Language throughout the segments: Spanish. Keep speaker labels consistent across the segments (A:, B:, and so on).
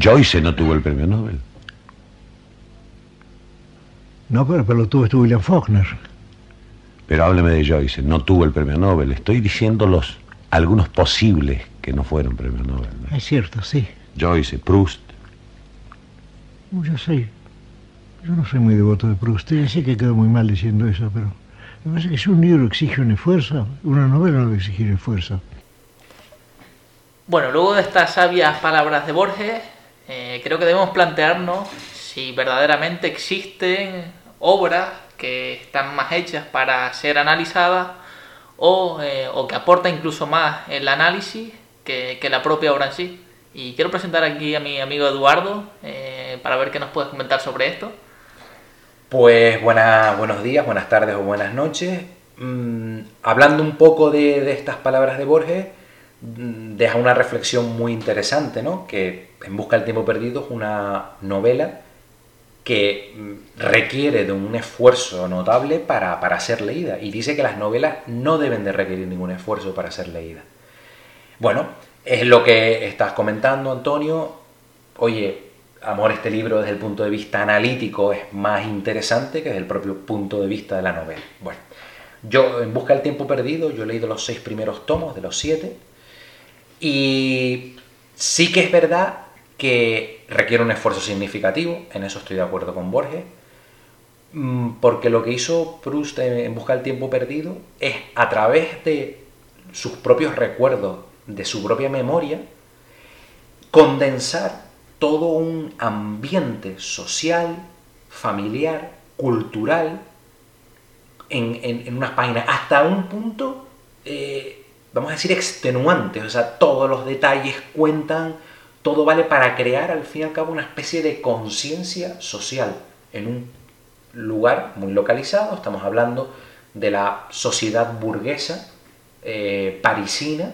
A: Joyce no tuvo el premio Nobel.
B: No, pero, pero lo tuvo este William Faulkner.
A: Pero hábleme de Joyce, no tuvo el premio Nobel. Estoy diciendo los algunos posibles que no fueron premio Nobel. ¿no?
B: Es cierto, sí.
A: Joyce, Proust.
B: Yo soy. Yo no soy muy devoto de Proust. Ya sé que quedo muy mal diciendo eso, pero. Me parece que si un libro exige un esfuerzo, una novela no debe exigir esfuerzo.
C: Bueno, luego de estas sabias palabras de Borges, eh, creo que debemos plantearnos si verdaderamente existen obras que están más hechas para ser analizadas o, eh, o que aportan incluso más el análisis que, que, la propia obra en sí. Y quiero presentar aquí a mi amigo Eduardo eh, para ver qué nos puedes comentar sobre esto.
D: Pues buena, buenos días, buenas tardes o buenas noches. Mm, hablando un poco de, de, estas palabras de Borges, deja una reflexión muy interesante, ¿no? Que En Busca del Tiempo Perdido es una novela que mm, requiere de un esfuerzo notable para, para, ser leída. Y dice que las novelas no deben de requerir ningún esfuerzo para ser leídas. Bueno, es lo que estás comentando, Antonio. Oye, amor, este libro desde el punto de vista analítico es más interesante que desde el propio punto de vista de la novela. Bueno, yo en Busca del Tiempo Perdido, yo he leído los seis primeros tomos de los siete. Y sí que es verdad que requiere un esfuerzo significativo, en eso estoy de acuerdo con Borges, mm, porque lo que hizo Proust en Busca del Tiempo Perdido es a través de sus propios recuerdos, de su propia memoria, condensar todo un ambiente social, familiar, cultural, en, en, unas páginas, hasta un punto, eh, vamos a decir, extenuante, o sea, todos los detalles cuentan, todo vale para crear al fin y al cabo una especie de conciencia social en un lugar muy localizado, estamos hablando de la sociedad burguesa eh, parisina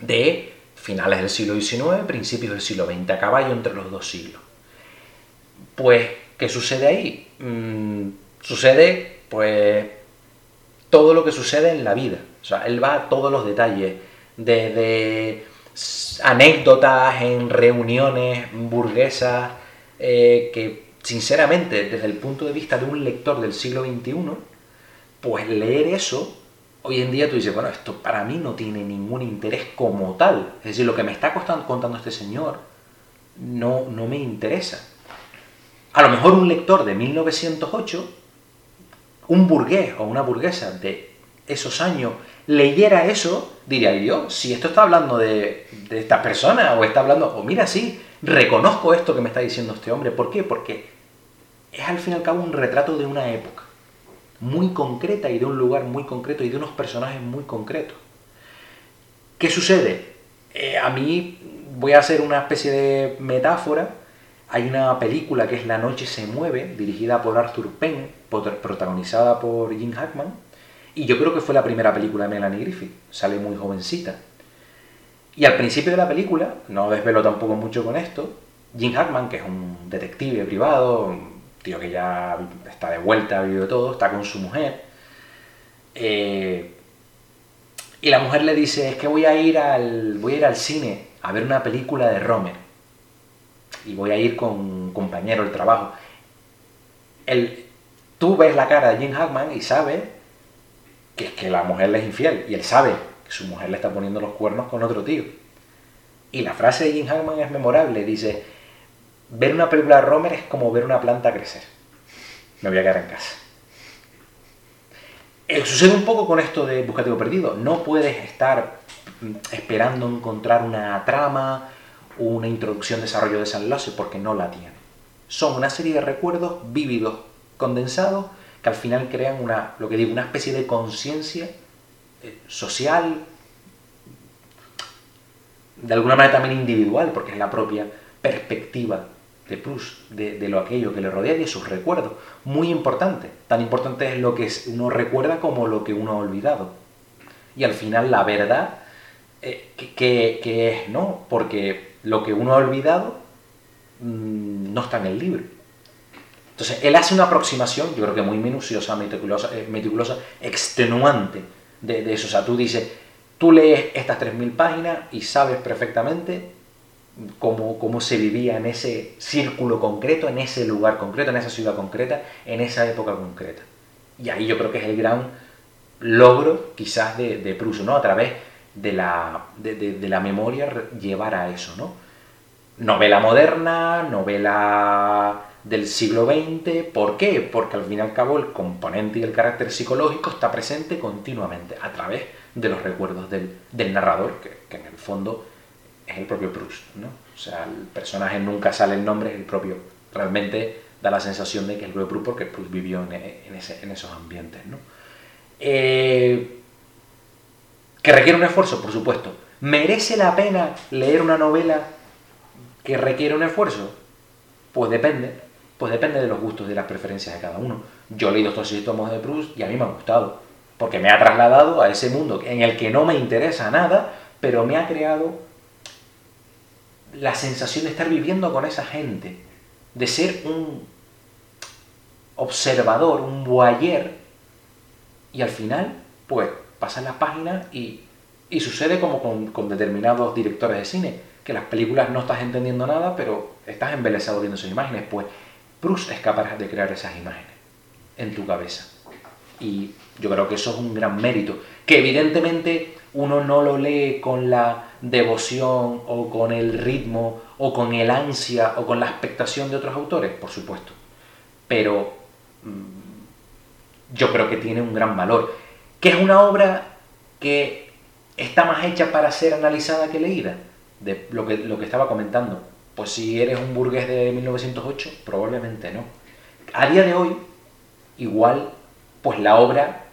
D: de finales del siglo XIX, principios del siglo XX, a caballo entre los dos siglos. Pues, ¿qué sucede ahí? Mm, sucede, pues, todo lo que sucede en la vida. O sea, él va a todos los detalles, desde anécdotas en reuniones burguesas eh, que sinceramente desde el punto de vista de un lector del siglo XXI, pues leer eso, hoy en día tú dices, bueno, esto para mí no tiene ningún interés como tal. Es decir, lo que me está contando este señor no, no me interesa. A lo mejor un lector de 1908, un burgués o una burguesa de esos años leyera eso, diría yo, si esto está hablando de, esta persona o está hablando, o mira, sí, reconozco esto que me está diciendo este hombre. ¿Por qué? Porque es al fin y al cabo un retrato de una época muy concreta y de un lugar muy concreto y de unos personajes muy concretos. ¿Qué sucede? Eh, a mí voy a hacer una especie de metáfora. Hay una película que es La noche se mueve, dirigida por Arthur Penn, protagonizada por Jim Hackman, y yo creo que fue la primera película de Melanie Griffith. Sale muy jovencita. Y al principio de la película, no desvelo tampoco mucho con esto, Jim Hackman, que es un detective privado, un tío que ya está de vuelta, ha vivido todo, está con su mujer. Eh, y la mujer le dice, es que voy a ir al, voy a ir al cine a ver una película de Romer. Y voy a ir con un compañero del trabajo. El, tú ves la cara de Jim Hackman y sabes que es que la mujer le es infiel. Y él sabe que su mujer le está poniendo los cuernos con otro tío. Y la frase de Jim Hackman es memorable. Dice, ver una película de Romer es como ver una planta crecer. Me voy a quedar en casa. Eh, sucede un poco con esto de Buscativo Perdido. No puedes estar esperando encontrar una trama, una introducción, desarrollo, desenlace, porque no la tiene. Son una serie de recuerdos vívidos, condensados, que al final crean una, lo que digo, una especie de conciencia eh, social, de alguna manera también individual, porque es la propia perspectiva de Proust, de, de, lo aquello que le rodea y de sus recuerdos. Muy importante. Tan importante es lo que uno recuerda como lo que uno ha olvidado. Y al final la verdad, eh, que, es no, porque lo que uno ha olvidado mmm, no está en el libro. Entonces, él hace una aproximación, yo creo que muy minuciosa, meticulosa, eh, extenuante de, eso. O sea, tú dices, tú lees estas 3.000 páginas y sabes perfectamente cómo, cómo se vivía en ese círculo concreto, en ese lugar concreto, en esa ciudad concreta, en esa época concreta. Y ahí yo creo que es el gran logro quizás de, de Proust, ¿no? A través de la, de, la memoria llevar a eso, ¿no? Novela moderna, novela del siglo XX, ¿por qué? Porque al fin y al cabo el componente y el carácter psicológico está presente continuamente a través de los recuerdos del, narrador, que, en el fondo es el propio Proust, ¿no? O sea, el personaje nunca sale el nombre, es el propio. Realmente da la sensación de que es el propio Proust porque Proust vivió en esos ambientes, ¿no? Eh, que requiere un esfuerzo, por supuesto. ¿Merece la pena leer una novela que requiere un esfuerzo? Pues depende. Pues depende de los gustos y de las preferencias de cada uno. Yo he leído estos seis tomos de Proust y a mí me han gustado. Porque me ha trasladado a ese mundo en el que no me interesa nada, pero me ha creado la sensación de estar viviendo con esa gente. De ser un observador, un voyeur y al final, pues, pasan las páginas y, y sucede como con, con determinados directores de cine, que las películas no estás entendiendo nada, pero estás embelesado viendo esas imágenes. Pues Proust es capaz de crear esas imágenes en tu cabeza. Y yo creo que eso es un gran mérito, que evidentemente uno no lo lee con la devoción o con el ritmo o con el ansia o con la expectación de otros autores, por supuesto. Pero mm, yo creo que tiene un gran valor. Que es una obra que está más hecha para ser analizada que leída, de lo que, lo que estaba comentando. Pues si eres un burgués de 1908, probablemente no. A día de hoy, igual, pues la obra,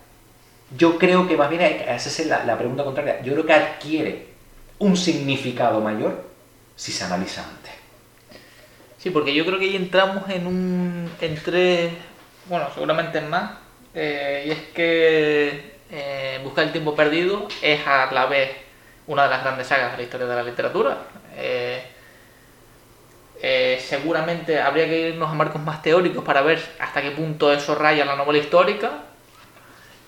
D: yo creo que más bien, que hacerse la, la pregunta contraria, yo creo que adquiere un significado mayor si se analiza antes.
C: Sí, porque yo creo que ahí entramos en un. en tres. bueno, seguramente en más. eh, y es que eh, Buscar el tiempo perdido es a la vez una de las grandes sagas de la historia de la literatura. Eh, eh, seguramente habría que irnos a marcos más teóricos para ver hasta qué punto eso raya la novela histórica.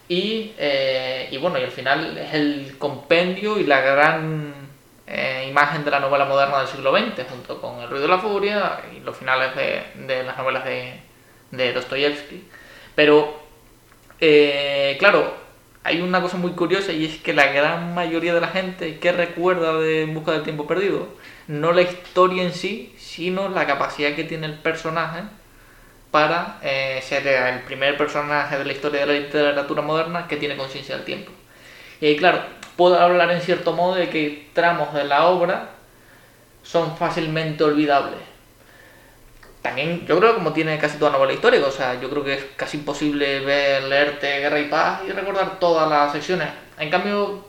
C: Y, eh, y bueno, y al final es el compendio y la gran eh, imagen de la novela moderna del siglo XX, junto con El ruido de la furia y los finales de, de las novelas de, de Dostoyevsky. Pero, claro, hay una cosa muy curiosa y es que la gran mayoría de la gente que recuerda de En busca del tiempo perdido, no la historia en sí, sino la capacidad que tiene el personaje para eh, ser el primer personaje de la historia de la literatura moderna que tiene conciencia del tiempo. Y claro, puedo hablar en cierto modo de que tramos de la obra son fácilmente olvidables. También, yo creo que como tiene casi toda novela histórica, o sea, yo creo que es casi imposible ver, leerte Guerra y Paz y recordar todas las secciones. En cambio,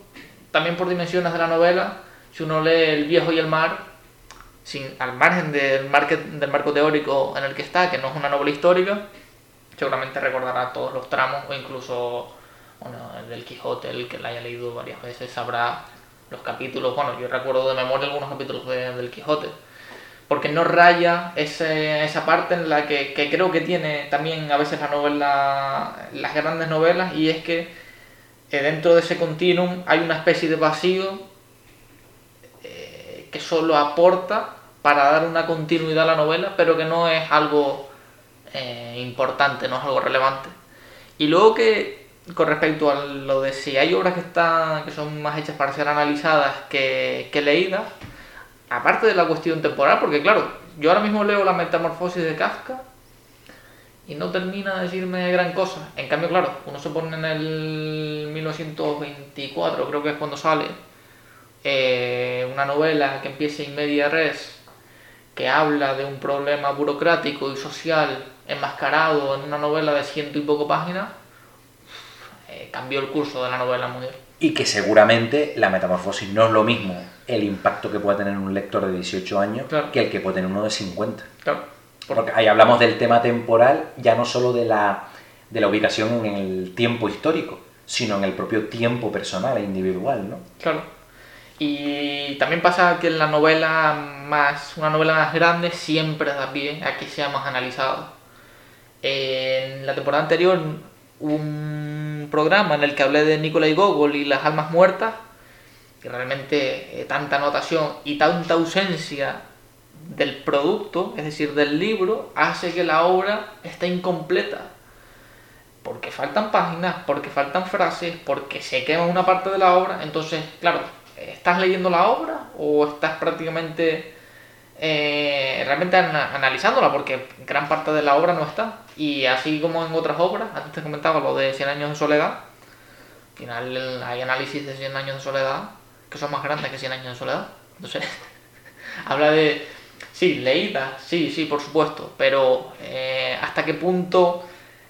C: también por dimensiones de la novela, si uno lee El viejo y el mar, sin, al margen del, marque- del marco teórico en el que está, que no es una novela histórica, seguramente recordará todos los tramos o incluso bueno, el del Quijote, el que la haya leído varias veces, sabrá los capítulos. Bueno, yo recuerdo de memoria algunos capítulos de- del Quijote. Porque no raya ese- esa parte en la que, que creo que tiene también a veces la novela, las grandes novelas, y es que eh, dentro de ese continuum hay una especie de vacío que solo aporta para dar una continuidad a la novela, pero que no es algo eh, importante, no es algo relevante. Y luego que, con respecto a lo de si hay obras que están que son más hechas para ser analizadas que, que leídas, aparte de la cuestión temporal, porque claro, yo ahora mismo leo la metamorfosis de Kafka y no termina de decirme gran cosa. En cambio, claro, uno se pone en el 1924, creo que es cuando sale, eh, una novela que empieza in media res, que habla de un problema burocrático y social enmascarado en una novela de ciento y poco páginas, eh, cambió el curso de la novela muy
D: Y que seguramente la metamorfosis no es lo mismo el impacto que puede tener un lector de 18 años
C: Claro.
D: que el que puede tener uno de 50.
C: Claro,
D: Porque ahí hablamos del tema temporal, ya no solo de la, de la ubicación en el tiempo histórico, sino en el propio tiempo personal e individual, ¿no?
C: Claro. Y también pasa que la novela más, una novela más grande siempre da pie a que sea más analizado. En la temporada anterior un programa en el que hablé de Nikolai Gogol y las almas muertas y realmente eh, tanta anotación y tanta ausencia del producto, es decir, del libro, hace que la obra esté incompleta. Porque faltan páginas, porque faltan frases, porque se quema una parte de la obra. Entonces, claro, ¿estás leyendo la obra o estás prácticamente eh, realmente analizándola? Porque gran parte de la obra no está. Y así como en otras obras, antes te comentaba lo de 100 años de soledad, al final hay análisis de 100 años de soledad que son más grandes que 100 años de soledad. Entonces, habla de, sí, leída, sí, sí, por supuesto, pero eh, ¿hasta qué punto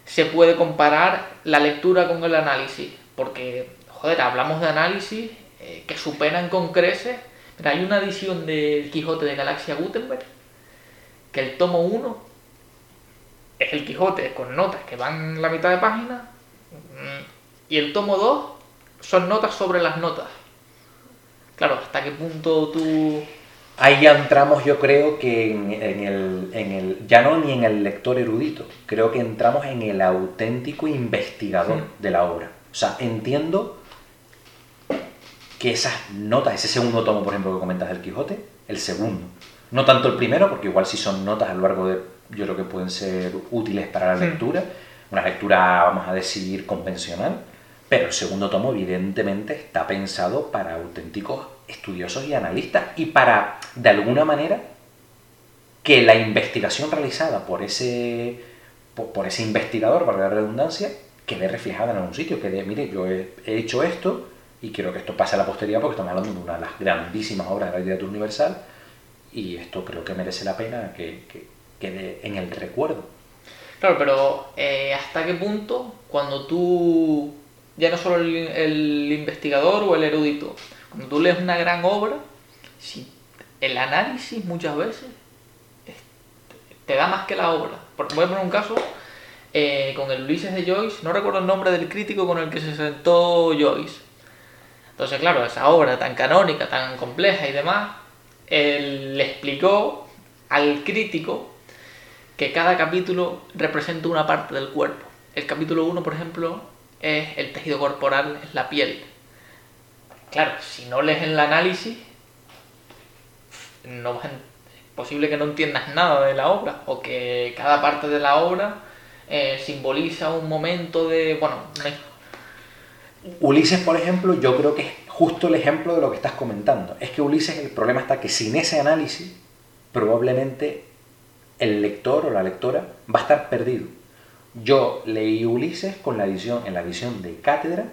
C: se puede comparar la lectura con el análisis? Porque, joder, hablamos de análisis eh, que superan con creces. Mira, hay una edición del Quijote de Galaxia Gutenberg, que el tomo 1 es el Quijote con notas que van en la mitad de página, y el tomo 2 son notas sobre las notas. Claro, ¿hasta qué punto tú...?
D: Ahí ya entramos, yo creo que en, el, en, el, ya no ni en el lector erudito, creo que entramos en el auténtico investigador de la obra. O sea, entiendo que esas notas, ese segundo tomo, por ejemplo, que comentas del Quijote, el segundo, no tanto el primero, porque igual sí son notas a lo largo de, yo creo que pueden ser útiles para la lectura, una lectura, vamos a decir, convencional, pero el segundo tomo, evidentemente, está pensado para auténticos estudiosos y analistas y para, de alguna manera, que la investigación realizada por ese, por, ese investigador, para la redundancia, quede reflejada en algún sitio, que de, mire, yo he, hecho esto y quiero que esto pase a la posteridad porque estamos hablando de una de las grandísimas obras de la literatura universal y esto creo que merece la pena que, quede en el recuerdo.
C: Claro, pero eh, ¿hasta qué punto cuando tú ya no solo el, investigador o el erudito. Cuando tú lees una gran obra, si el análisis muchas veces te da más que la obra. Voy a poner un caso eh, con el Ulises de Joyce, no recuerdo el nombre del crítico con el que se sentó Joyce. Entonces, claro, esa obra tan canónica, tan compleja y demás, él le explicó al crítico que cada capítulo representa una parte del cuerpo. El capítulo 1, por ejemplo, es el tejido corporal, es la piel. Claro, si no lees el análisis, no es posible que no entiendas nada de la obra o que cada parte de la obra eh, simboliza un momento de, bueno,
D: Ulises, por ejemplo, yo creo que es justo el ejemplo de lo que estás comentando. Es que Ulises, el problema está que sin ese análisis, probablemente el lector o la lectora va a estar perdido. Yo leí Ulises con la edición, en la edición de cátedra,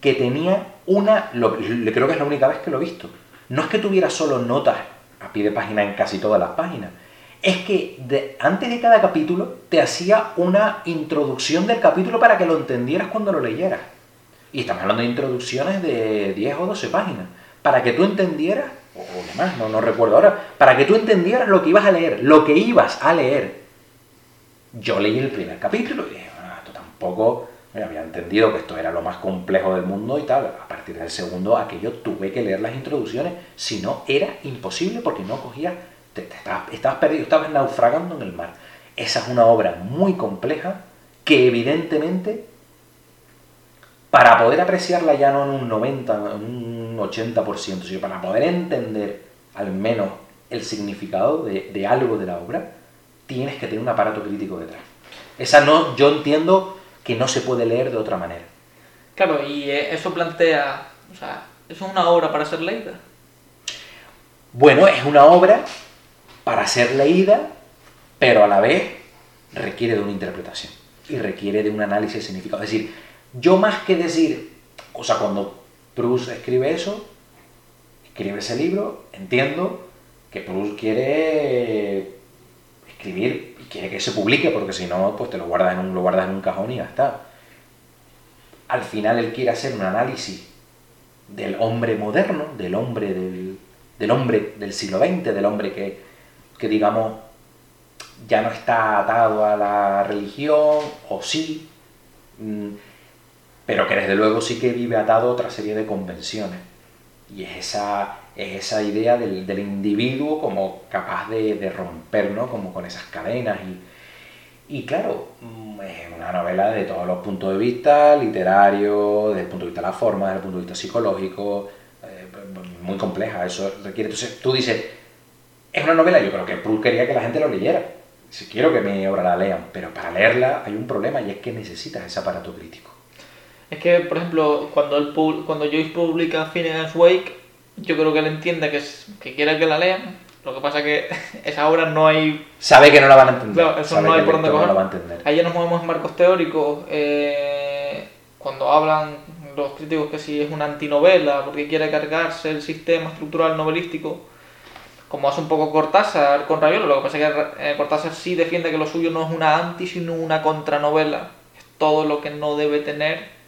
D: que tenía una, lo, creo que es la única vez que lo he visto. No es que tuviera solo notas a pie de página en casi todas las páginas. Es que antes de cada capítulo te hacía una introducción del capítulo para que lo entendieras cuando lo leyeras. Y estamos hablando de introducciones de 10 o 12 páginas. Para que tú entendieras, o demás, no, no recuerdo ahora, para que tú entendieras lo que ibas a leer, lo que ibas a leer yo leí el primer capítulo y dije, ah, esto tampoco me había entendido que esto era lo más complejo del mundo y tal. A partir del segundo, aquello tuve que leer las introducciones, si no era imposible porque no cogía, te, estabas, perdido, estabas naufragando en el mar. Esa es una obra muy compleja que evidentemente para poder apreciarla ya no en un 90, en un 80%, sino para poder entender al menos el significado de, de algo de la obra, tienes que tener un aparato crítico detrás. Esa no, yo entiendo que no se puede leer de otra manera.
C: Claro, y eh, eso plantea, o sea, ¿eso es una obra para ser leída?
D: Bueno, es una obra para ser leída, pero a la vez requiere de una interpretación y requiere de un análisis de significado. Es decir, yo más que decir, o sea, cuando Proust escribe eso, escribe ese libro, entiendo que Proust quiere escribir y quiere que se publique, porque si no, pues te lo guardas, en un, lo guardas en un cajón y ya está. Al final él quiere hacer un análisis del hombre moderno, del hombre del, hombre del siglo XX, del hombre que, que, digamos, ya no está atado a la religión, o sí, mm, pero que desde luego sí que vive atado a otra serie de convenciones. Y es esa, esa idea del, individuo como capaz de, romper, ¿no? Como con esas cadenas. Y, y claro, mm, es una novela de todos los puntos de vista, literario, desde el punto de vista de la forma, desde el punto de vista psicológico, eh, muy compleja. Eso requiere. Entonces tú dices, es una novela, yo creo que Proust quería que la gente lo leyera. Si quiero que mi obra la lean, pero para leerla hay un problema y es que necesitas ese aparato crítico.
C: Es que, por ejemplo, cuando, el, cuando Joyce publica Finnegan's Wake, yo creo que él entiende que, es, que quiere que la lean. Lo que pasa es que esa obra no hay
D: Sabe que no la van a entender.
C: Claro, eso
D: sabe
C: no hay por dónde
D: lector no
C: coger.
D: la va a entender.
C: Ahí ya nos movemos en marcos teóricos. eh, cuando hablan los críticos que si es una antinovela, porque quiere cargarse el sistema estructural novelístico, como hace un poco Cortázar con Rayuela. Lo que pasa es que eh, Cortázar sí defiende que lo suyo no es una anti, sino una contranovela. Es todo lo que no debe tener.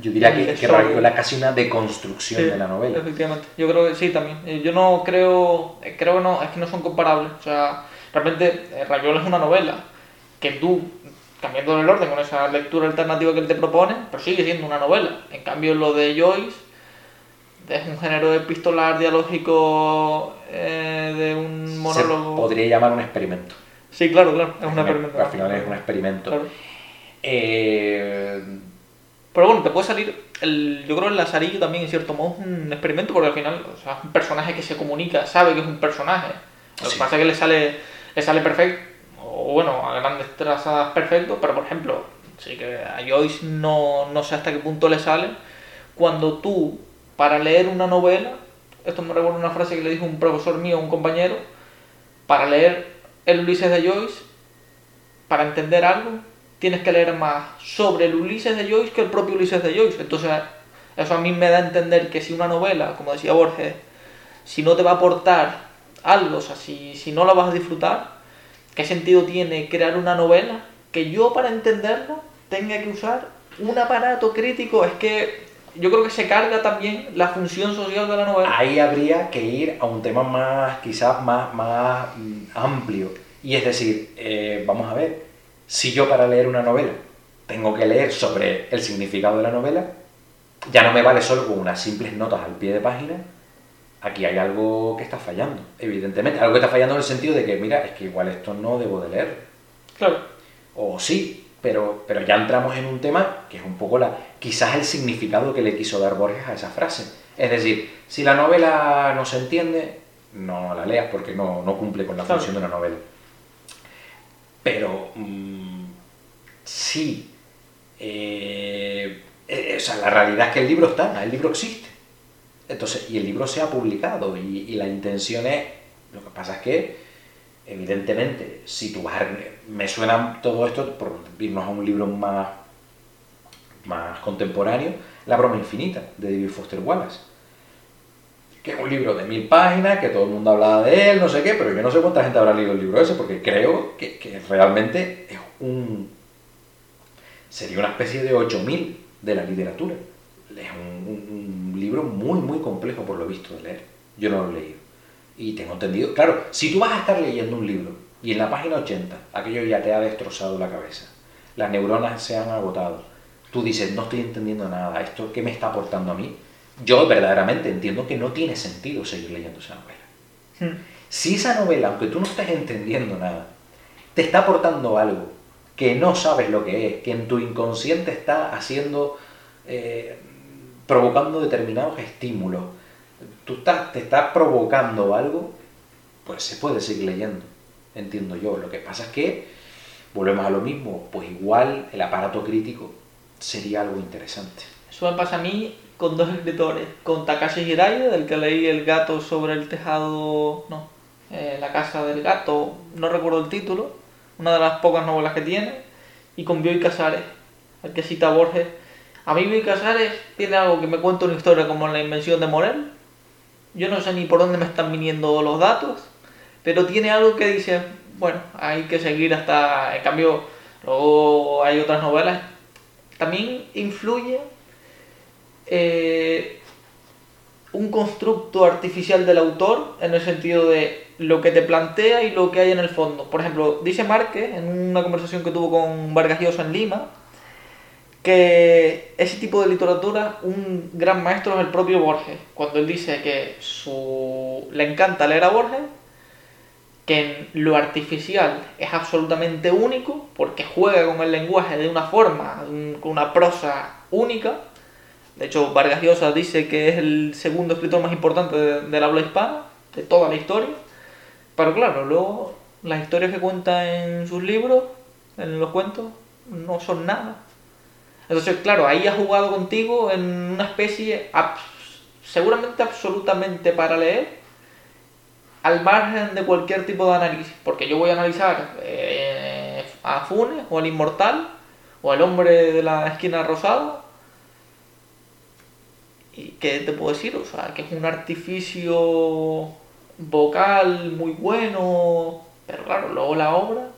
D: Yo diría que, que es casi una deconstrucción
C: Sí,
D: de la novela.
C: Efectivamente. Yo creo que sí también. Eh, Yo no creo, eh, creo que no, es que no son comparables. O sea, realmente eh, Rayuela es una novela que tú, cambiando el orden con esa lectura alternativa que él te propone, pero sigue siendo una novela. En cambio, lo de Joyce es un género epistolar, dialógico, eh, de un
D: Se
C: monólogo.
D: podría llamar un experimento.
C: Sí, claro, claro, es un experimento.
D: Al final es un experimento.
C: Claro.
D: Eh,
C: Pero bueno, te puede salir. El, yo creo el Lazarillo también, en cierto modo, es un experimento porque al final o sea, es un personaje que se comunica, sabe que es un personaje. Lo que pasa es que le sale, le sale perfecto, o bueno, a grandes trazas perfecto, pero por ejemplo, sí que a Joyce no, no sé hasta qué punto le sale. Cuando tú, para leer una novela, esto me recuerda una frase que le dijo un profesor mío, un compañero, para leer el Ulises de Joyce, para entender algo, tienes que leer más sobre el Ulises de Joyce que el propio Ulises de Joyce. Entonces, eso a mí me da a entender que si una novela, como decía Borges, si no te va a aportar algo, o sea, si, si no la vas a disfrutar, ¿qué sentido tiene crear una novela que yo para entenderla tenga que usar un aparato crítico? Es que yo creo que se carga también la función social de la novela.
D: ahí habría que ir a un tema más, quizás más, más mm, amplio. Y es decir, eh, vamos a ver, si yo para leer una novela tengo que leer sobre el significado de la novela, ya no me vale solo con unas simples notas al pie de página. Aquí hay algo que está fallando, evidentemente. Algo que está fallando en el sentido de que, mira, es que igual esto no debo de leer.
C: Claro.
D: O sí, pero, pero ya entramos en un tema que es un poco la, quizás el significado que le quiso dar Borges a esa frase. Es decir, si la novela no se entiende, no la leas porque no, no cumple con la
C: Claro.
D: función de una novela. Pero mm, sí, eh, eh, o sea, la realidad es que el libro está, el libro existe. Entonces, y el libro se ha publicado y, la intención es, lo que pasa es que, evidentemente, si tú me suena todo esto, por irnos a un libro más, más contemporáneo, La broma infinita, de David Foster Wallace. Que es un libro de mil páginas, que todo el mundo hablaba de él, no sé qué, pero yo no sé cuánta gente habrá leído el libro ese, porque creo que, que realmente es un... sería una especie de 8000 de la literatura. Es un, libro muy, muy complejo por lo visto de leer. Yo no lo he leído. Y tengo entendido, claro, si tú vas a estar leyendo un libro y en la página 80 aquello ya te ha destrozado la cabeza, las neuronas se han agotado, tú dices, no estoy entendiendo nada, ¿esto qué me está aportando a mí? Yo verdaderamente entiendo que no tiene sentido seguir leyendo esa novela.
C: Hmm.
D: Si esa novela, aunque tú no estés entendiendo nada, te está aportando algo que no sabes lo que es, que en tu inconsciente está haciendo, eh, provocando determinados estímulos, tú estás, te está provocando algo, pues se puede seguir leyendo, entiendo yo. Lo que pasa es que, volvemos a lo mismo, pues igual el aparato crítico sería algo interesante.
C: Eso me pasa a mí con dos escritores, con Takashi Hiraya, del que leí El gato sobre el tejado, no, eh, La casa del gato, no recuerdo el título, una de las pocas novelas que tiene, y con Bioy Casares, el que cita Borges. A mí Bioy Casares tiene algo que me cuenta una historia como La invención de Morel. Yo no sé ni por dónde me están viniendo los datos, pero tiene algo que dice, bueno, hay que seguir hasta... En cambio, luego hay otras novelas. También influye eh, un constructo artificial del autor en el sentido de lo que te plantea y lo que hay en el fondo. Por ejemplo, dice Márquez en una conversación que tuvo con Vargas Llosa en Lima que ese tipo de literatura un gran maestro es el propio Borges. Cuando él dice que su... le encanta leer a Borges, que en lo artificial es absolutamente único porque juega con el lenguaje de una forma, con una prosa única, De hecho, Vargas Llosa dice que es el segundo escritor más importante de- del habla hispana, de toda la historia. Pero claro, luego las historias que cuenta en sus libros, en los cuentos, no son nada. Entonces, claro, ahí ha jugado contigo en una especie seguramente absolutamente para leer, al margen de cualquier tipo de análisis. Porque yo voy a analizar eh, a Funes, o al Inmortal, o al hombre de la esquina rosada. ¿Y qué te puedo decir? O sea, que es un artificio vocal muy bueno, pero claro, luego la obra.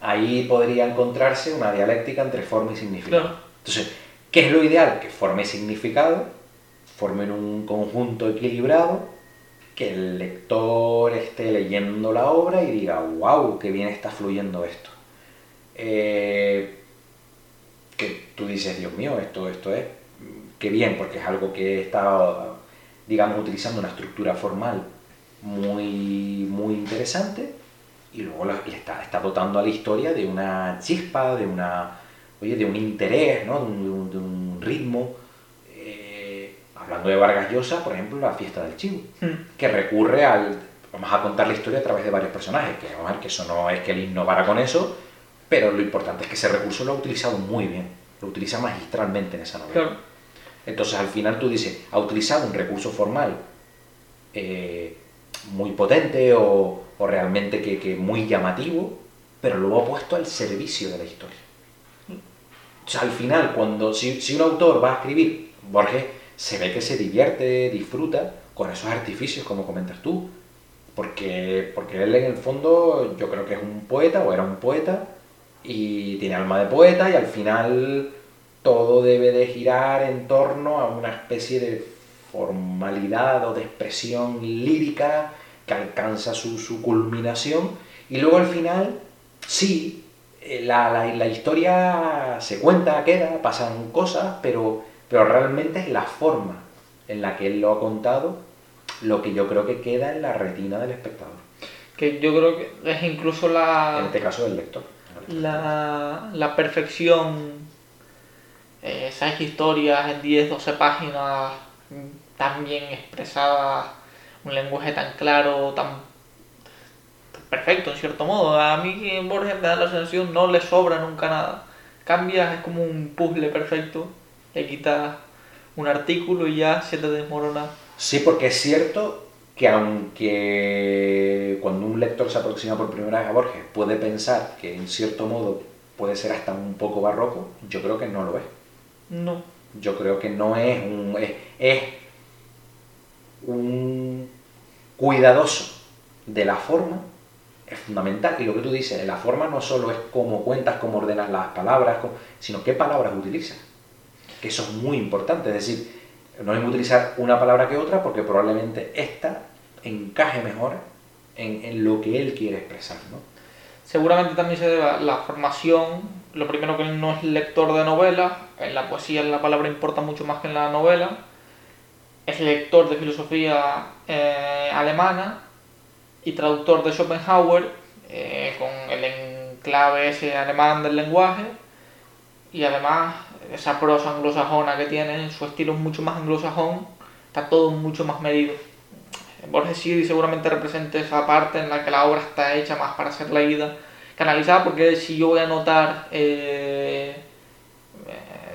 D: Ahí podría encontrarse una dialéctica entre forma y significado.
C: Claro.
D: Entonces, ¿qué es lo ideal? Que forme significado, formen un conjunto equilibrado, que el lector esté leyendo la obra y diga, wow, qué bien está fluyendo esto. Eh, que tú dices, Dios mío, esto, esto es, qué bien, porque es algo que está, digamos, utilizando una estructura formal muy, muy interesante y luego la- está, está dotando a la historia de una chispa, de una oye, de un interés, ¿no? de, un, de ritmo. Eh, hablando de Vargas Llosa, por ejemplo, la fiesta del chivo, que recurre al. Vamos a contar la historia a través de varios personajes, que, vamos a ver que eso no es que él innovara con eso, pero lo importante es que ese recurso lo ha utilizado muy bien, lo utiliza magistralmente en esa novela.
C: Claro.
D: Entonces al final tú dices, ha utilizado un recurso formal eh, muy potente o, o realmente que, que muy llamativo, pero lo ha puesto al servicio de la historia. O sea, al final, cuando si, si un autor va a escribir, Borges se ve que se divierte, disfruta con esos artificios, como comentas tú, porque, porque él en el fondo yo creo que es un poeta o era un poeta y tiene alma de poeta y al final todo debe de girar en torno a una especie de formalidad o de expresión lírica que alcanza su, su culminación y luego al final sí eh, la, la- la historia se cuenta, queda, pasan cosas, pero, pero realmente es la forma en la que él lo ha contado lo que yo creo que queda en la retina del espectador,
C: Que yo creo que es incluso
D: en
C: la,
D: este caso del lector.
C: la, la perfección. eh, esas historias en 10, 12 páginas tan bien expresadas, un lenguaje tan claro, tan perfecto en cierto modo. A mí Borges me da la sensación no le sobra nunca nada. Cambias, es como un puzzle perfecto, le quitas un artículo y ya se te desmorona.
D: Sí, porque es cierto que aunque cuando un lector se aproxima por primera vez a Borges puede pensar que en cierto modo puede ser hasta un poco barroco, yo creo que no lo es.
C: No.
D: Yo creo que no es un. es, es un cuidadoso de la forma, es fundamental. Y lo que tú dices, la forma no solo es cómo cuentas, cómo ordenas las palabras, cómo- sino qué palabras utilizas. Que eso es muy importante. Es decir, no es utilizar una palabra que otra porque probablemente esta encaje mejor en, en lo que él quiere expresar. ¿no?
C: Seguramente también se debe a la formación. Lo primero que él no es lector de novelas. En la poesía la palabra importa mucho más que en la novela. Es lector de filosofía eh, alemana y traductor de Schopenhauer eh, con el enclave ese alemán del lenguaje. Y además esa prosa anglosajona que tiene, su estilo es mucho más anglosajón, está todo mucho más medido. Borges sí seguramente representa esa parte en la que la obra está hecha más para ser leída que analizada, porque si yo voy a anotar eh, eh,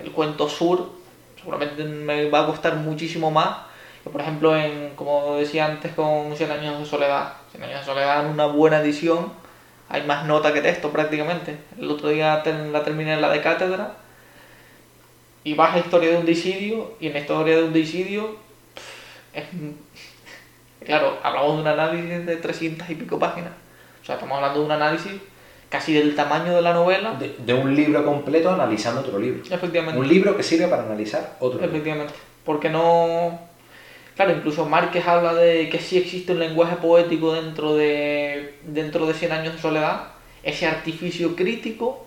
C: el cuento sur, seguramente me va a costar muchísimo más que, por ejemplo, en, como decía antes, con 100 años de soledad. 100 años de soledad en una buena edición hay más nota que texto prácticamente. El otro día la terminé en la de cátedra y vas a historia de un disidio y en historia de un disidio es Claro, hablamos de un análisis de 300 y pico páginas. O sea, estamos hablando de un análisis casi del tamaño de la novela.
D: De, de un libro completo analizando otro libro.
C: Efectivamente.
D: Un libro que sirve para analizar otro libro.
C: Efectivamente. Porque no. Claro, incluso Márquez habla de que sí existe un lenguaje poético dentro de, dentro de 100 años de soledad. Ese artificio crítico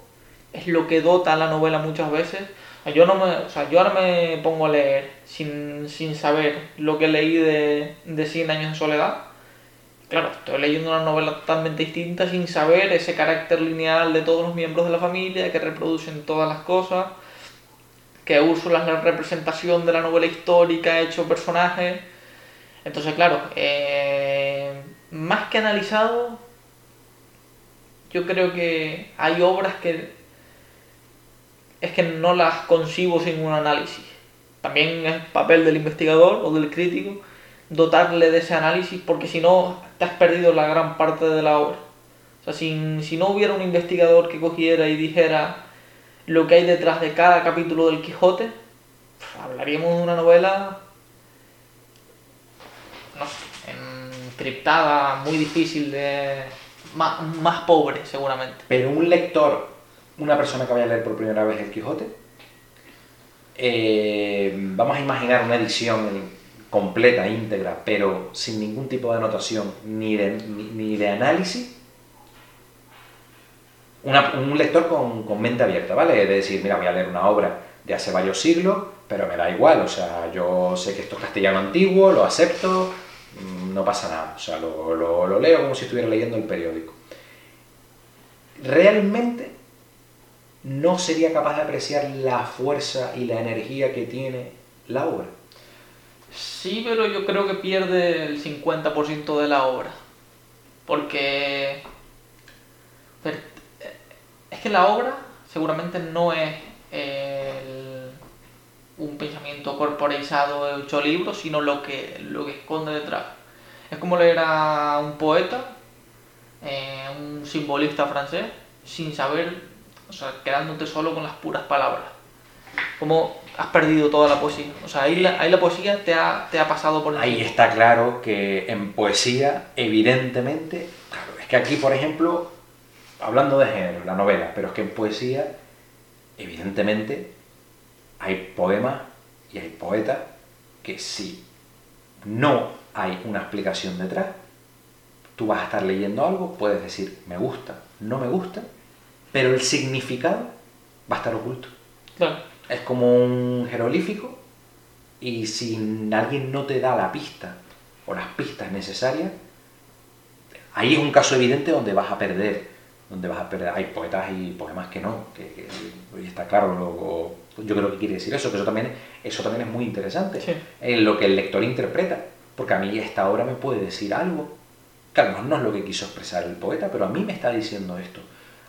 C: es lo que dota a la novela muchas veces. Yo, no me, o sea, yo ahora me pongo a leer sin, sin saber lo que leí de, de 100 años de soledad. Claro, estoy leyendo una novela totalmente distinta sin saber ese carácter lineal de todos los miembros de la familia que reproducen todas las cosas. que Úrsula es la representación de la novela histórica, hecho personaje. Entonces, claro, eh, más que analizado, yo creo que hay obras que es que no las concibo sin un análisis. También es papel del investigador o del crítico dotarle de ese análisis porque si no te has perdido la gran parte de la obra. O sea, si, si no hubiera un investigador que cogiera y dijera lo que hay detrás de cada capítulo del Quijote, hablaríamos de una novela, no sé, encriptada, muy difícil de... Más, más pobre, seguramente.
D: Pero un lector, una persona que vaya a leer por primera vez el Quijote, eh, vamos a imaginar una edición completa, íntegra, pero sin ningún tipo de anotación ni de, análisis, un lector con, mente abierta, ¿vale? De decir, mira, voy a leer una obra de hace varios siglos, pero me da igual, o sea, yo sé que esto es castellano antiguo, lo acepto, mm, no pasa nada, o sea, lo, lo leo como si estuviera leyendo el periódico. Realmente no sería capaz de apreciar la fuerza y la energía que tiene la obra.
C: Sí, pero yo creo que pierde el 50% de la obra. Porque... Es que la obra seguramente no es un pensamiento corporeizado de ocho libros, sino lo que, lo que esconde detrás. Es como leer a un poeta, eh, un simbolista francés, sin saber, o sea, quedándote solo con las puras palabras. Como has perdido toda la poesía. O sea, ahí la, ahí la poesía te ha, te ha pasado por
D: Ahí está claro que en poesía, evidentemente, claro, es que aquí, por ejemplo, hablando de género, la novela, pero es que en poesía, evidentemente, hay poemas y hay poetas que si no hay una explicación detrás, tú vas a estar leyendo algo, puedes decir, me gusta, no me gusta, pero el significado va a estar oculto.
C: Claro
D: es como un jeroglífico y si alguien no te da la pista o las pistas necesarias, ahí es un caso evidente donde vas a perder, donde vas a perder. Hay poetas y poemas que no, que, está claro, yo creo que quiere decir eso, que eso también, eso también es muy interesante, en lo que el lector interpreta, porque a mí esta obra me puede decir algo. Claro, no es lo que quiso expresar el poeta, pero a mí me está diciendo esto.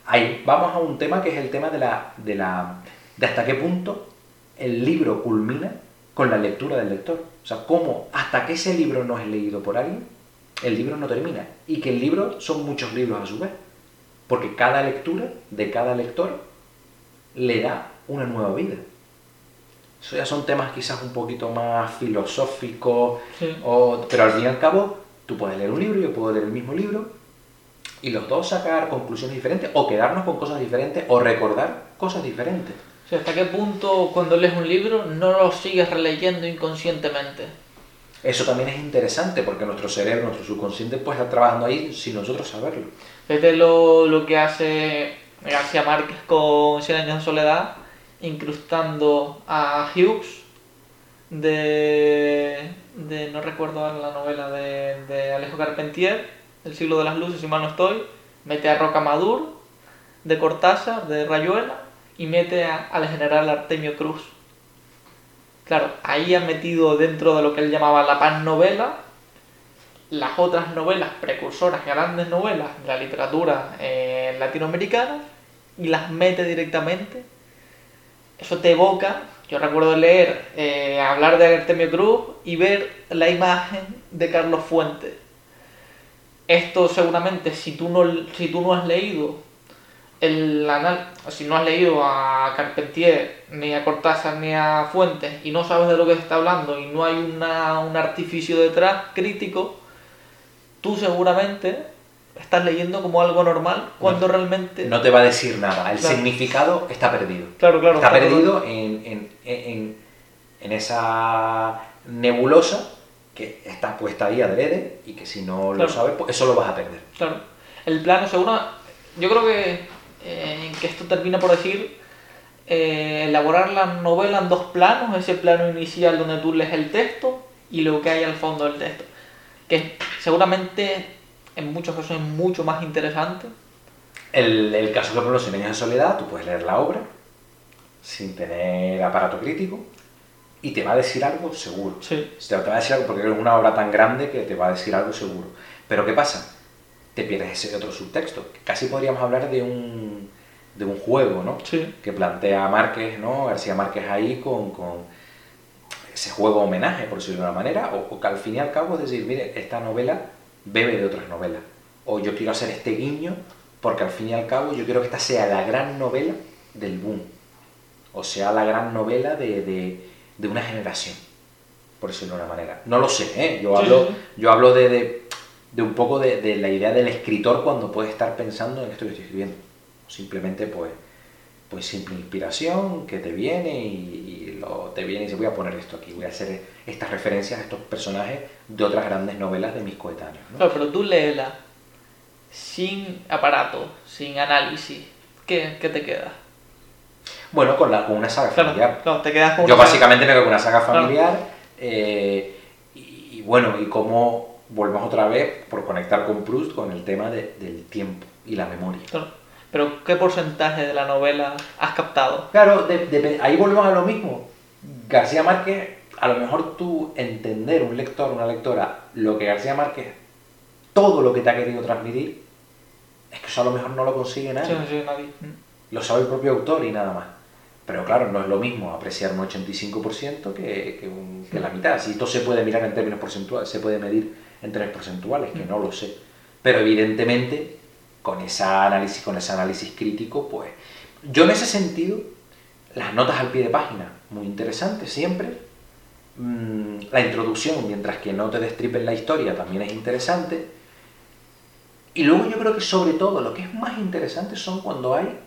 D: Ahí vamos a un tema que es el tema de la, de la de hasta qué punto el libro culmina con la lectura del lector. O sea, cómo hasta que ese libro no es leído por alguien, el libro no termina. Y que el libro son muchos libros a su vez. Porque cada lectura de cada lector le da una nueva vida. Eso ya son temas quizás un poquito más filosóficos, pero al fin y al cabo tú puedes leer un libro, yo puedo leer el mismo libro, y los dos sacar conclusiones diferentes, o quedarnos con cosas diferentes, o recordar cosas diferentes.
C: ¿Hasta qué punto cuando lees un libro no lo sigues releyendo inconscientemente?
D: Eso también es interesante porque nuestro cerebro, nuestro subconsciente puede estar trabajando ahí sin nosotros saberlo.
C: Desde lo, lo que hace García Márquez con Cien años de soledad, incrustando a Hughes de, de no recuerdo la novela de, de Alejo Carpentier, El siglo de las luces, si mal no estoy, mete a Rocamadur de Cortázar, de Rayuela, y mete al general Artemio Cruz. Claro, ahí ha metido dentro de lo que él llamaba la pan novela las otras novelas precursoras, grandes novelas de la literatura eh, latinoamericana y las mete directamente. Eso te evoca, yo recuerdo leer, eh, hablar de Artemio Cruz y ver la imagen de Carlos Fuentes. Esto seguramente si tú no, si tú no has leído el anal si no has leído a Carpentier, ni a Cortázar, ni a Fuentes, y no sabes de lo que se está hablando, y no hay una, un artificio detrás crítico, tú seguramente estás leyendo como algo normal cuando realmente...
D: No te va a decir nada, el significado está perdido.
C: Claro, claro.
D: Está perdido en, en, en, en, esa nebulosa que está puesta ahí adrede y que si no lo sabes, pues eso lo vas a perder.
C: Claro. El plano seguro... Yo creo que eh, que esto termina por decir eh, elaborar la novela en dos planos, ese plano inicial donde tú lees el texto y lo que hay al fondo del texto, que seguramente en muchos casos es mucho más interesante.
D: El, el caso, por ejemplo, si venías en soledad, tú puedes leer la obra sin tener aparato crítico y te va a decir algo seguro.
C: Sí.
D: Te va a decir algo porque es una obra tan grande que te va a decir algo seguro. Pero ¿qué pasa? Te pierdes ese otro subtexto. Casi podríamos hablar de un, de un juego, ¿no?
C: Sí.
D: Que plantea Márquez, ¿no? García Márquez ahí con, con ese juego homenaje, por decirlo de una manera, o, o que al fin y al cabo es decir, mire, esta novela bebe de otras novelas. O yo quiero hacer este guiño porque al fin y al cabo yo quiero que esta sea la gran novela del boom. O sea, la gran novela de, de- de una generación, por decirlo de una manera. No lo sé, ¿eh? Yo hablo,
C: sí.
D: yo hablo de, de, de un poco de, de la idea del escritor cuando puede estar pensando en esto que estoy escribiendo. Simplemente, pues, pues simple inspiración que te viene y, y lo, te viene y dice voy a poner esto aquí, voy a hacer estas referencias a estos personajes de otras grandes novelas de mis coetáneos. ¿no?
C: Claro, pero tú léela sin aparato, sin análisis. ¿Qué, qué te queda?
D: Bueno, con, la, con una saga
C: Claro,
D: familiar.
C: claro, te quedas con
D: Yo básicamente me quedo con una saga familiar eh, y, y bueno, y cómo volvemos otra vez por conectar con Proust con el tema de- del tiempo y la memoria.
C: Pero ¿qué porcentaje de la novela has captado?
D: Claro, de- de- ahí volvemos a lo mismo. García Márquez, a lo mejor tú entender, un lector, una lectora, lo que García Márquez, todo lo que te ha querido transmitir, es que eso a lo mejor no lo consigue nadie.
C: Sí, sí, nadie.
D: Lo sabe el propio autor y nada más. Pero claro, no es lo mismo apreciar un 85% que, que, un- que la mitad. Si esto se puede mirar en términos porcentuales, se puede medir en términos porcentuales, que no lo sé. Pero evidentemente, con ese análisis, con ese análisis crítico, pues. Yo en ese sentido, las notas al pie de página, muy interesantes siempre. Mm, La introducción, mientras que no te destripen la historia, también es interesante. Y luego yo creo que sobre todo lo que es más interesante son cuando hay,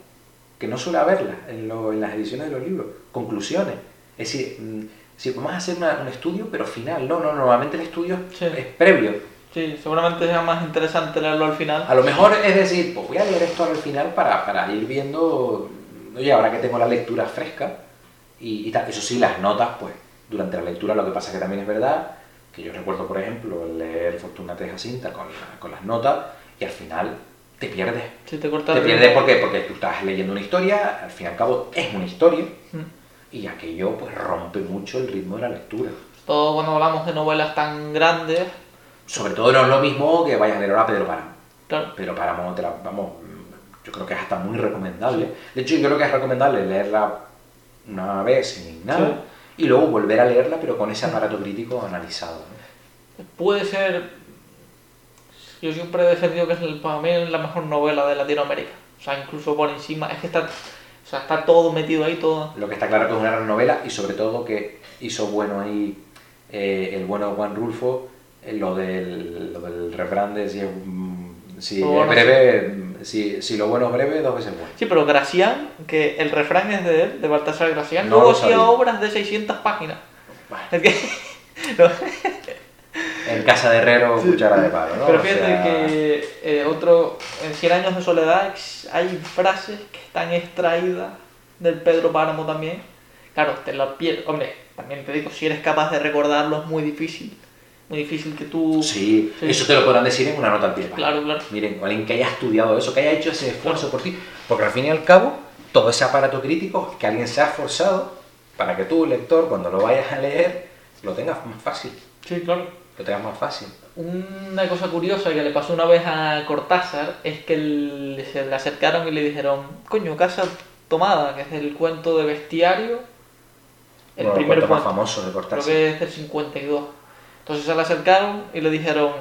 D: que no suele haberlas en, en las ediciones de los libros, conclusiones. Es decir, mm, si vamos a hacer una- un estudio, pero final, no, no, normalmente el estudio
C: Sí.
D: es previo.
C: Sí, seguramente sea más interesante leerlo al final.
D: A lo mejor es decir, pues voy a leer esto al final para, para ir viendo, oye, ahora que tengo la lectura fresca y, y tal. Eso sí, las notas, pues durante la lectura lo que pasa que también es verdad, que yo recuerdo, por ejemplo, leer Fortuna de Jacinta con, la- con las notas y al final te pierdes.
C: Si te cortas
D: Te pierdes. ¿por qué? porque tú estás leyendo una historia, al fin y al cabo es una historia
C: Mm.
D: Y aquello pues rompe mucho el ritmo de la lectura.
C: Todo cuando hablamos de novelas tan grandes,
D: Sobre todo no es lo mismo que vayas a leer ahora a Pedro Páramo.
C: claro,
D: Pero Páramo, te la- vamos, mm, yo creo que es hasta muy recomendable. De hecho, yo creo que es recomendable leerla una vez sin nada y luego volver a leerla, pero con ese aparato crítico analizado. ¿no?
C: puede ser. Yo siempre he defendido que es el- para mí la mejor novela de Latinoamérica. O sea, incluso por encima, es que está, sea, está todo metido ahí, todo.
D: Lo que está claro que es una gran novela y sobre todo que hizo bueno ahí eh, el bueno Juan Rulfo, eh, lo, del, lo del refrán de si es, si breve, mm, si, si lo bueno es breve, dos veces bueno.
C: Sí, pero Gracián, que el refrán es de él, de Baltasar Gracián,
D: No
C: luego hacía obras de 600 páginas.
D: Bueno,
C: Es que- no.
D: En casa de herrero, cuchara de palo, ¿no?
C: Pero
D: O
C: fíjate
D: sea,
C: que eh, otro, en 100 años de soledad hay frases que están extraídas del Pedro Páramo también. Claro, te la pierdes. Hombre, también te digo, si eres capaz de recordarlo es muy difícil. Muy difícil que tú...
D: Sí,
C: Sí.
D: eso te lo podrán decir en una nota al pie.
C: Claro, claro.
D: Miren, alguien que haya estudiado eso, que haya hecho ese esfuerzo por ti. Porque al fin y al cabo, todo ese aparato crítico que alguien se ha esforzado para que tú, lector, cuando lo vayas a leer, lo tengas más fácil.
C: Sí, claro.
D: Lo tengas más fácil.
C: Una cosa curiosa que le pasó una vez a Cortázar es que el- se le acercaron y le dijeron, coño, Casa Tomada, que es el cuento de bestiario, el
D: de los
C: primer
D: cuentos más
C: cuento.
D: famosos de
C: Creo
D: Cortázar.
C: que es del 52. Entonces se le acercaron y le dijeron,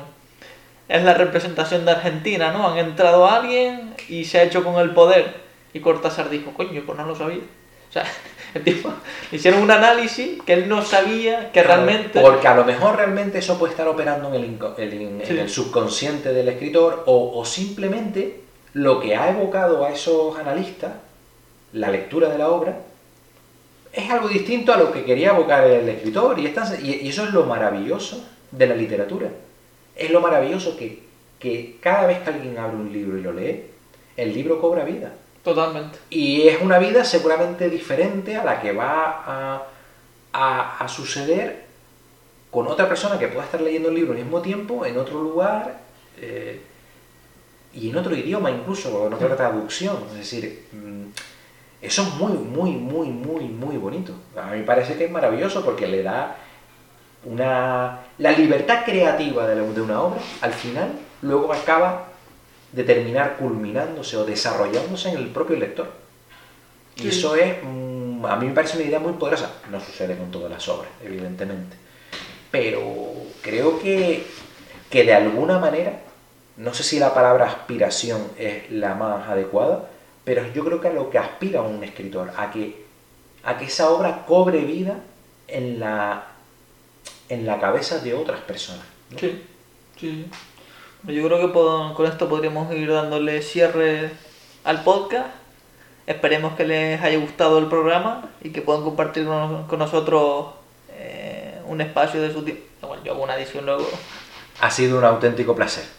C: es la representación de Argentina, ¿no? Han entrado a alguien y se ha hecho con el poder. Y Cortázar dijo, coño, pues no lo sabía. O sea, el tipo, le hicieron un análisis que él no sabía que realmente...
D: Porque a lo mejor realmente eso puede estar operando en el, inco- el in- en
C: Sí.
D: el subconsciente del escritor o, o simplemente lo que ha evocado a esos analistas, la lectura de la obra, es algo distinto a lo que quería evocar el escritor y eso es lo maravilloso de la literatura. Es lo maravilloso que, que cada vez que alguien abre un libro y lo lee, el libro cobra vida.
C: Totalmente.
D: Y es una vida seguramente diferente a la que va a, a- a suceder con otra persona que pueda estar leyendo el libro al mismo tiempo, en otro lugar eh, y en otro idioma incluso, en otra traducción. Es decir, mm, Eso es muy, muy, muy, muy, muy bonito. A mí me parece que es maravilloso porque le da una... La libertad creativa de, la- de una obra, al final, luego acaba de terminar culminándose o desarrollándose en el propio lector. Y
C: Sí.
D: eso es, mm, a mí me parece una idea muy poderosa. No sucede con todas las obras, evidentemente. Pero creo que, que de alguna manera, no sé si la palabra aspiración es la más adecuada, pero yo creo que a lo que aspira un escritor, a que, a que esa obra cobre vida en la, en la cabeza de otras personas. ¿no?
C: Sí, sí. Yo creo que con esto podríamos ir dándole cierre al podcast. Esperemos que les haya gustado el programa y que puedan compartir con nosotros eh, un espacio de su tiempo. Bueno, yo hago una edición luego.
D: Ha sido un auténtico placer.